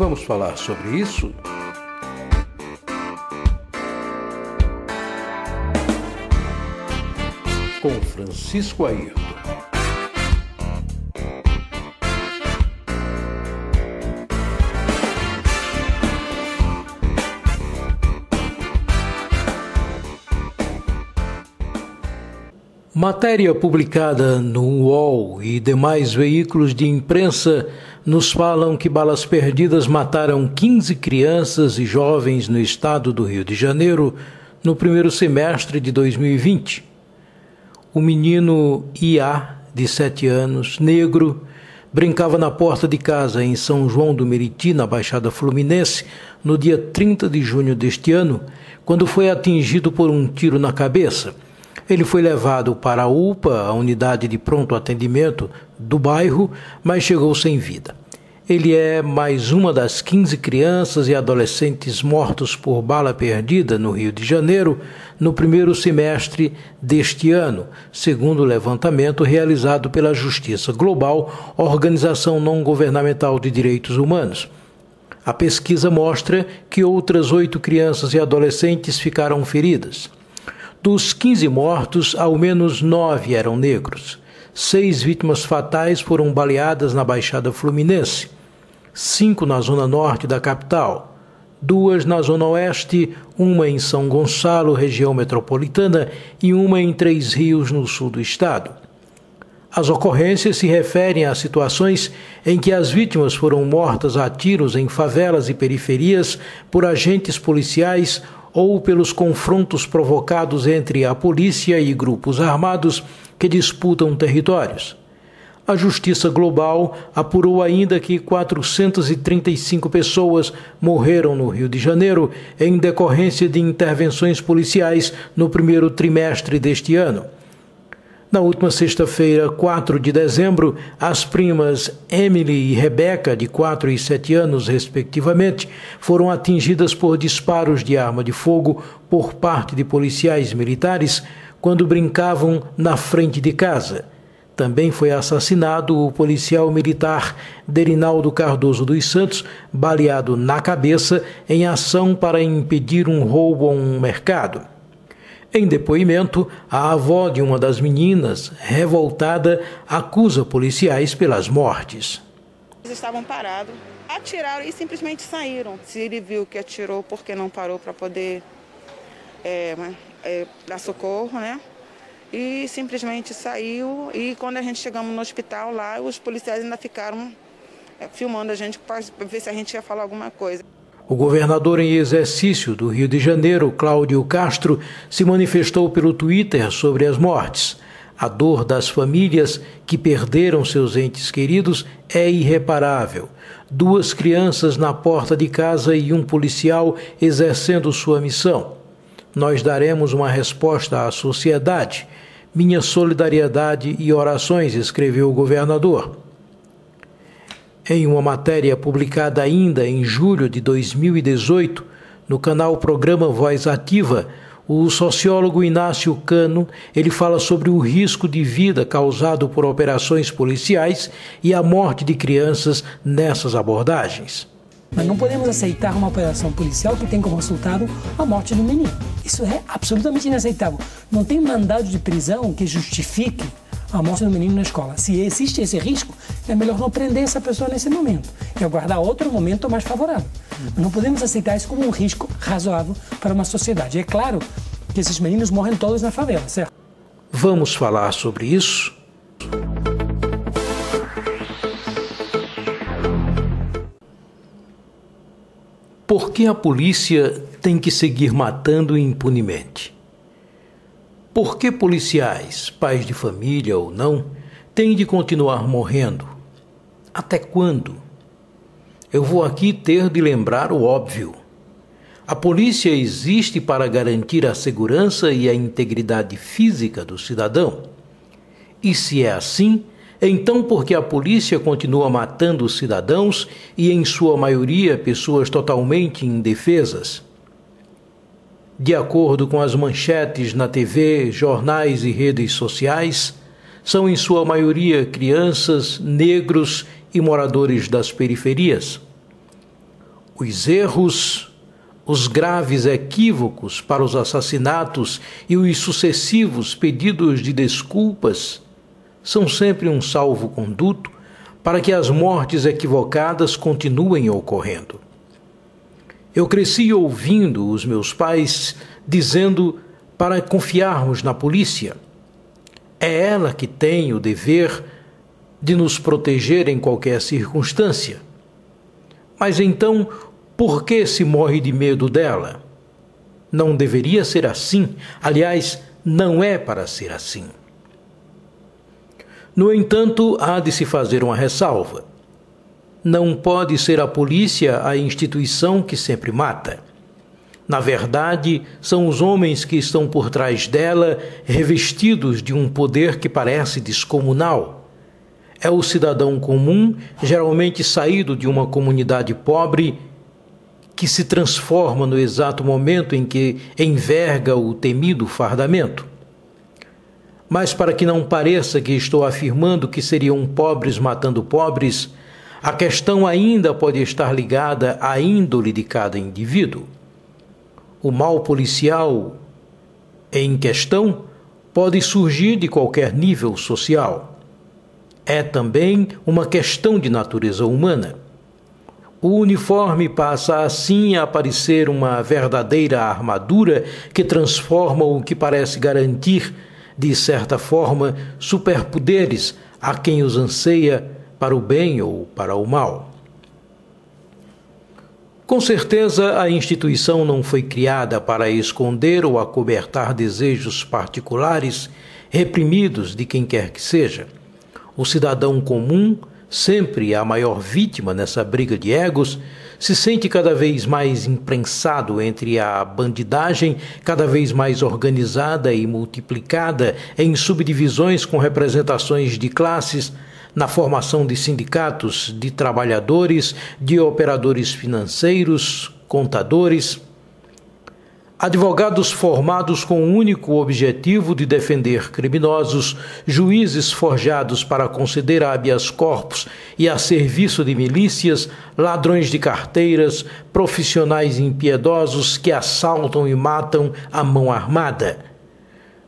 Vamos falar sobre isso? Com Francisco Ayrton. Matéria publicada no UOL e demais veículos de imprensa nos falam que balas perdidas mataram 15 crianças e jovens no estado do Rio de Janeiro no primeiro semestre de 2020. O menino Ia, de 7 anos, negro, brincava na porta de casa em São João do Meriti, na Baixada Fluminense, no dia 30 de junho deste ano, quando foi atingido por um tiro na cabeça. Ele foi levado para a UPA, a unidade de pronto atendimento do bairro, mas chegou sem vida. Ele é mais uma das 15 crianças e adolescentes mortos por bala perdida no Rio de Janeiro no primeiro semestre deste ano, segundo o levantamento realizado pela Justiça Global, organização não governamental de direitos humanos. A pesquisa mostra que outras oito crianças e adolescentes ficaram feridas. Dos 15 mortos, ao menos nove eram negros. Seis vítimas fatais foram baleadas na Baixada Fluminense, cinco na zona norte da capital, duas na zona oeste, uma em São Gonçalo, região metropolitana, e uma em Três Rios, no sul do estado. As ocorrências se referem a situações em que as vítimas foram mortas a tiros em favelas e periferias por agentes policiais ou pelos confrontos provocados entre a polícia e grupos armados que disputam territórios. A Justiça Global apurou ainda que 435 pessoas morreram no Rio de Janeiro em decorrência de intervenções policiais no primeiro trimestre deste ano. Na última sexta-feira, 4 de dezembro, as primas Emily e Rebecca, de 4 e 7 anos, respectivamente, foram atingidas por disparos de arma de fogo por parte de policiais militares quando brincavam na frente de casa. Também foi assassinado o policial militar Derinaldo Cardoso dos Santos, baleado na cabeça em ação para impedir um roubo a um mercado. Em depoimento, a avó de uma das meninas, revoltada, acusa policiais pelas mortes. Eles estavam parados, atiraram e simplesmente saíram. Se ele viu que atirou, porque não parou para poder é, é, dar socorro, né? E simplesmente saiu. E quando a gente chegamos no hospital lá, os policiais ainda ficaram é, filmando a gente para ver se a gente ia falar alguma coisa. O governador em exercício do Rio de Janeiro, Cláudio Castro, se manifestou pelo Twitter sobre as mortes. A dor das famílias que perderam seus entes queridos é irreparável. Duas crianças na porta de casa e um policial exercendo sua missão. Nós daremos uma resposta à sociedade. Minha solidariedade e orações, escreveu o governador. Em uma matéria publicada ainda em julho de 2018 no canal Programa Voz Ativa, o sociólogo Inácio Cano, ele fala sobre o risco de vida causado por operações policiais e a morte de crianças nessas abordagens. Mas não podemos aceitar uma operação policial que tem como resultado a morte de um menino. Isso é absolutamente inaceitável. Não tem mandado de prisão que justifique a morte do menino na escola. Se existe esse risco, é melhor não prender essa pessoa nesse momento e aguardar outro momento mais favorável. Não podemos aceitar isso como um risco razoável para uma sociedade. É claro que esses meninos morrem todos na favela, certo? Vamos falar sobre isso? Por que a polícia tem que seguir matando impunemente? Por que policiais, pais de família ou não, têm de continuar morrendo? Até quando? Eu vou aqui ter de lembrar o óbvio. A polícia existe para garantir a segurança e a integridade física do cidadão. E se é assim, então por que a polícia continua matando cidadãos e, em sua maioria, pessoas totalmente indefesas? De acordo com as manchetes na TV, jornais e redes sociais, são em sua maioria crianças, negros e moradores das periferias. Os erros, os graves equívocos para os assassinatos e os sucessivos pedidos de desculpas são sempre um salvo-conduto para que as mortes equivocadas continuem ocorrendo. Eu cresci ouvindo os meus pais dizendo para confiarmos na polícia. É ela que tem o dever de nos proteger em qualquer circunstância. Mas então, por que se morre de medo dela? Não deveria ser assim. Aliás, não é para ser assim. No entanto, há de se fazer uma ressalva. Não pode ser a polícia a instituição que sempre mata. Na verdade, são os homens que estão por trás dela, revestidos de um poder que parece descomunal. É o cidadão comum, geralmente saído de uma comunidade pobre, que se transforma no exato momento em que enverga o temido fardamento. Mas para que não pareça que estou afirmando que seriam pobres matando pobres, a questão ainda pode estar ligada à índole de cada indivíduo. O mal policial em questão pode surgir de qualquer nível social. É também uma questão de natureza humana. O uniforme passa assim a parecer uma verdadeira armadura que transforma o que parece garantir, de certa forma, superpoderes a quem os anseia para o bem ou para o mal. Com certeza, a instituição não foi criada para esconder ou acobertar desejos particulares reprimidos de quem quer que seja. O cidadão comum, sempre a maior vítima nessa briga de egos, se sente cada vez mais imprensado entre a bandidagem, cada vez mais organizada e multiplicada em subdivisões com representações de classes, na formação de sindicatos de trabalhadores, de operadores financeiros, contadores, advogados formados com o único objetivo de defender criminosos, juízes forjados para conceder habeas corpus e a serviço de milícias, ladrões de carteiras, profissionais impiedosos que assaltam e matam à mão armada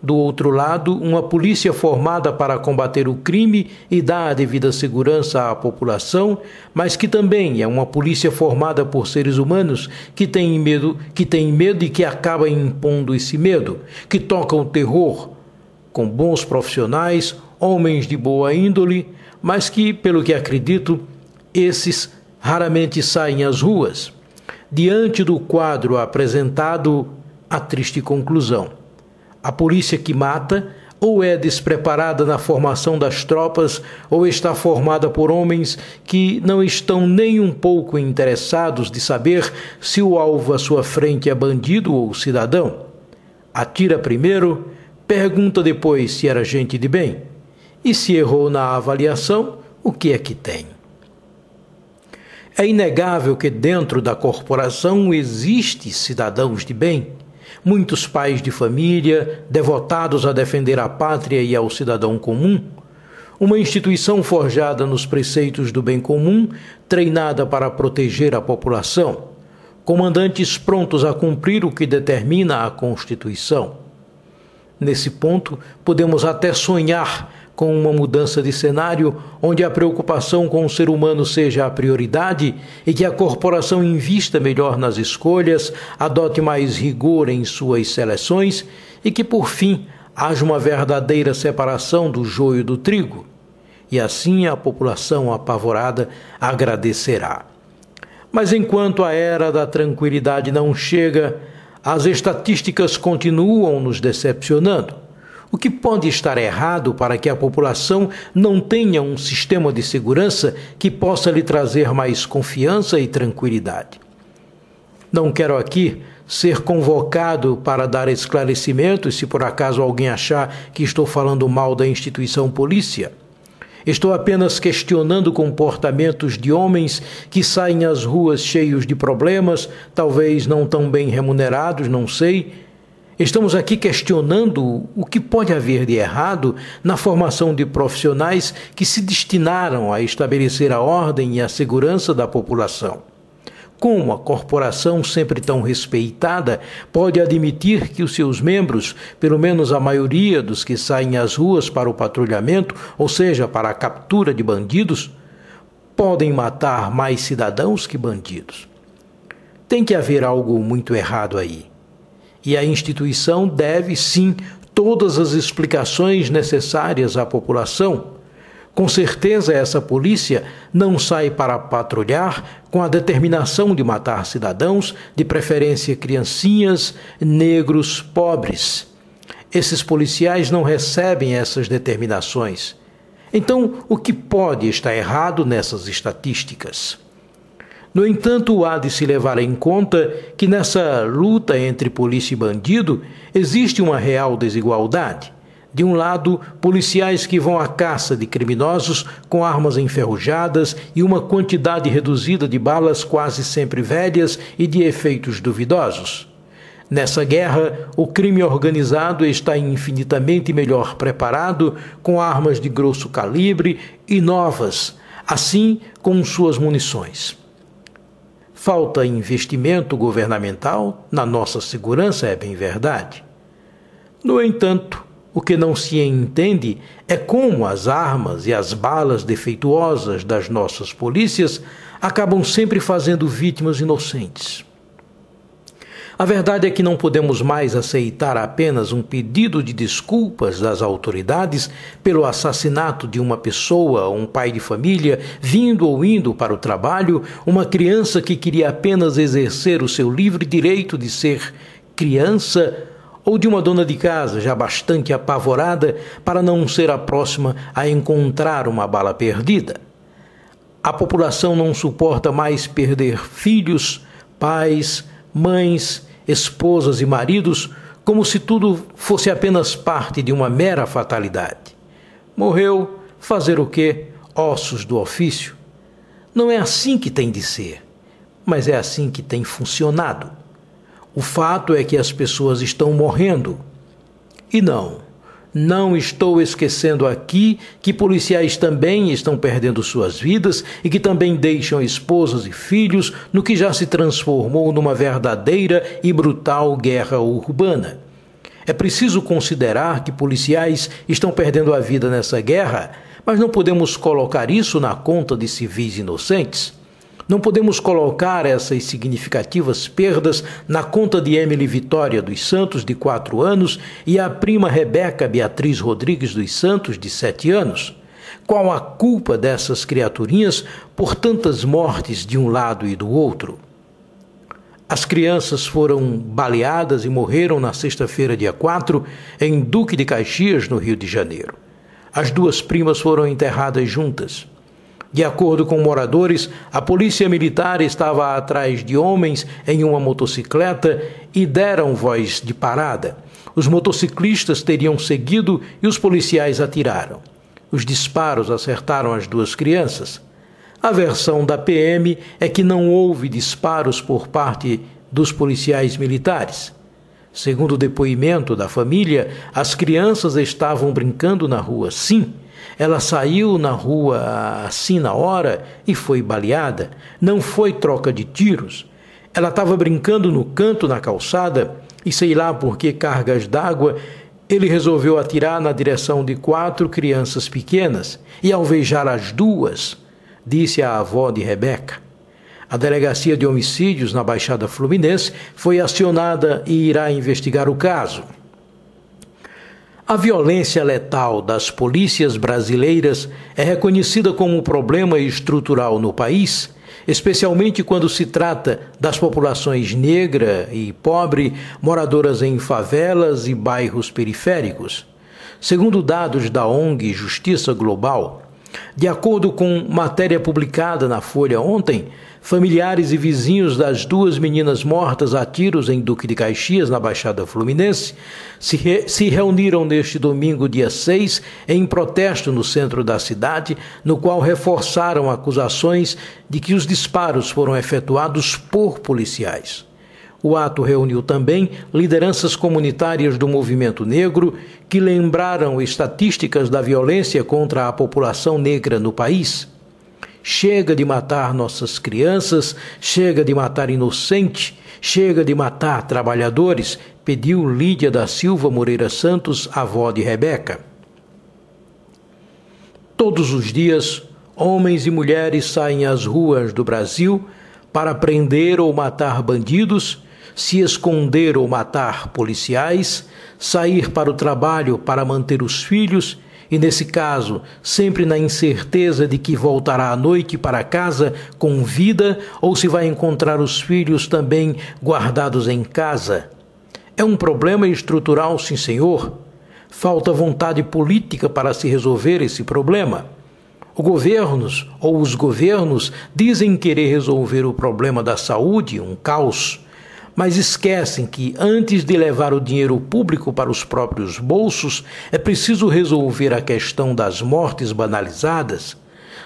do outro lado, uma polícia formada para combater o crime e dar a devida segurança à população, mas que também é uma polícia formada por seres humanos que têm medo, que têm medo e que acaba impondo esse medo, que tocam o terror com bons profissionais, homens de boa índole, mas que, pelo que acredito, esses raramente saem às ruas. Diante do quadro apresentado, a triste conclusão a polícia que mata ou é despreparada na formação das tropas, ou está formada por homens que não estão nem um pouco interessados de saber se o alvo à sua frente é bandido ou cidadão. Atira primeiro, pergunta depois se era gente de bem. E se errou na avaliação, o que é que tem? É inegável que dentro da corporação existe cidadãos de bem muitos pais de família, devotados a defender a pátria e ao cidadão comum, uma instituição forjada nos preceitos do bem comum, treinada para proteger a população, comandantes prontos a cumprir o que determina a Constituição. Nesse ponto, podemos até sonhar com uma mudança de cenário onde a preocupação com o ser humano seja a prioridade e que a corporação invista melhor nas escolhas, adote mais rigor em suas seleções e que, por fim, haja uma verdadeira separação do joio do trigo. E assim a população apavorada agradecerá. Mas enquanto a era da tranquilidade não chega, as estatísticas continuam nos decepcionando. O que pode estar errado para que a população não tenha um sistema de segurança que possa lhe trazer mais confiança e tranquilidade? Não quero aqui ser convocado para dar esclarecimentos se por acaso alguém achar que estou falando mal da instituição polícia. Estou apenas questionando comportamentos de homens que saem às ruas cheios de problemas, talvez não tão bem remunerados, não sei, Estamos aqui questionando o que pode haver de errado na formação de profissionais que se destinaram a estabelecer a ordem e a segurança da população. Como a corporação, sempre tão respeitada, pode admitir que os seus membros, pelo menos a maioria dos que saem às ruas para o patrulhamento, ou seja, para a captura de bandidos, podem matar mais cidadãos que bandidos? Tem que haver algo muito errado aí. E a instituição deve, sim, todas as explicações necessárias à população com certeza, essa polícia não sai para patrulhar com a determinação de matar cidadãos, de preferência criancinhas, negros, pobres. Esses policiais não recebem essas determinações. Então, o que pode estar errado nessas estatísticas? No entanto, há de se levar em conta que nessa luta entre polícia e bandido existe uma real desigualdade. De um lado, policiais que vão à caça de criminosos com armas enferrujadas e uma quantidade reduzida de balas quase sempre velhas e de efeitos duvidosos. Nessa guerra, o crime organizado está infinitamente melhor preparado, com armas de grosso calibre e novas, assim com suas munições. Falta investimento governamental na nossa segurança, é bem verdade. No entanto, o que não se entende é como as armas e as balas defeituosas das nossas polícias acabam sempre fazendo vítimas inocentes. A verdade é que não podemos mais aceitar apenas um pedido de desculpas das autoridades pelo assassinato de uma pessoa, um pai de família, vindo ou indo para o trabalho, uma criança que queria apenas exercer o seu livre direito de ser criança ou de uma dona de casa já bastante apavorada para não ser a próxima a encontrar uma bala perdida. A população não suporta mais perder filhos, pais, mães, esposas e maridos como se tudo fosse apenas parte de uma mera fatalidade. Morreu, fazer o quê? Ossos do ofício. Não é assim que tem de ser, mas é assim que tem funcionado. O fato é que as pessoas estão morrendo. E não, não estou esquecendo aqui que policiais também estão perdendo suas vidas e que também deixam esposas e filhos no que já se transformou numa verdadeira e brutal guerra urbana. É preciso considerar que policiais estão perdendo a vida nessa guerra, mas não podemos colocar isso na conta de civis inocentes. Não podemos colocar essas significativas perdas na conta de Emily Vitória dos Santos, de quatro anos, e a prima Rebeca Beatriz Rodrigues dos Santos, de sete anos. Qual a culpa dessas criaturinhas por tantas mortes de um lado e do outro? As crianças foram baleadas e morreram na sexta-feira, dia 4, em Duque de Caxias, no Rio de Janeiro. As duas primas foram enterradas juntas. De acordo com moradores, a polícia militar estava atrás de homens em uma motocicleta e deram voz de parada. Os motociclistas teriam seguido e os policiais atiraram. Os disparos acertaram as duas crianças. A versão da PM é que não houve disparos por parte dos policiais militares. Segundo o depoimento da família, as crianças estavam brincando na rua, sim ela saiu na rua assim na hora e foi baleada. Não foi troca de tiros. Ela estava brincando no canto na calçada e sei lá por que cargas d'água ele resolveu atirar na direção de quatro crianças pequenas e alvejar as duas, disse a avó de Rebeca. A delegacia de homicídios na Baixada Fluminense foi acionada e irá investigar o caso. A violência letal das polícias brasileiras é reconhecida como um problema estrutural no país, especialmente quando se trata das populações negra e pobre moradoras em favelas e bairros periféricos. Segundo dados da ONG Justiça Global, de acordo com matéria publicada na Folha ontem, Familiares e vizinhos das duas meninas mortas a tiros em Duque de Caxias, na Baixada Fluminense, se, re se reuniram neste domingo, dia 6, em protesto no centro da cidade, no qual reforçaram acusações de que os disparos foram efetuados por policiais. O ato reuniu também lideranças comunitárias do movimento negro que lembraram estatísticas da violência contra a população negra no país Chega de matar nossas crianças, chega de matar inocente, chega de matar trabalhadores, pediu Lídia da Silva Moreira Santos, avó de Rebeca. Todos os dias, homens e mulheres saem às ruas do Brasil para prender ou matar bandidos, se esconder ou matar policiais, sair para o trabalho para manter os filhos e, nesse caso, sempre na incerteza de que voltará à noite para casa com vida ou se vai encontrar os filhos também guardados em casa. É um problema estrutural, sim, senhor. Falta vontade política para se resolver esse problema. Os governos ou os governos dizem querer resolver o problema da saúde, um caos mas esquecem que, antes de levar o dinheiro público para os próprios bolsos, é preciso resolver a questão das mortes banalizadas,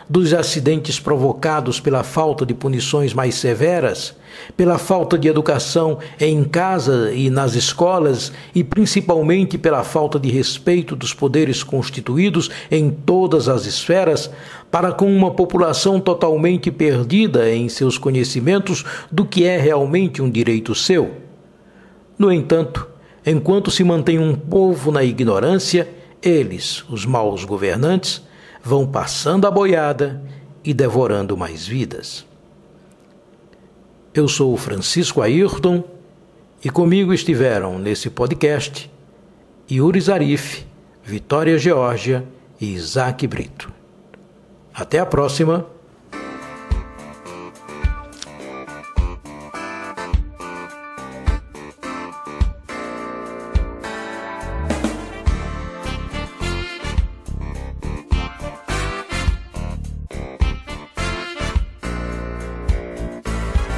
dos acidentes provocados pela falta de punições mais severas, pela falta de educação em casa e nas escolas e principalmente pela falta de respeito dos poderes constituídos em todas as esferas, para com uma população totalmente perdida em seus conhecimentos do que é realmente um direito seu. No entanto, enquanto se mantém um povo na ignorância, eles, os maus governantes, vão passando a boiada e devorando mais vidas. Eu sou Francisco Ayrton e comigo estiveram nesse podcast Yuri Zarif, Vitória Geórgia e Isaac Brito. Até a próxima!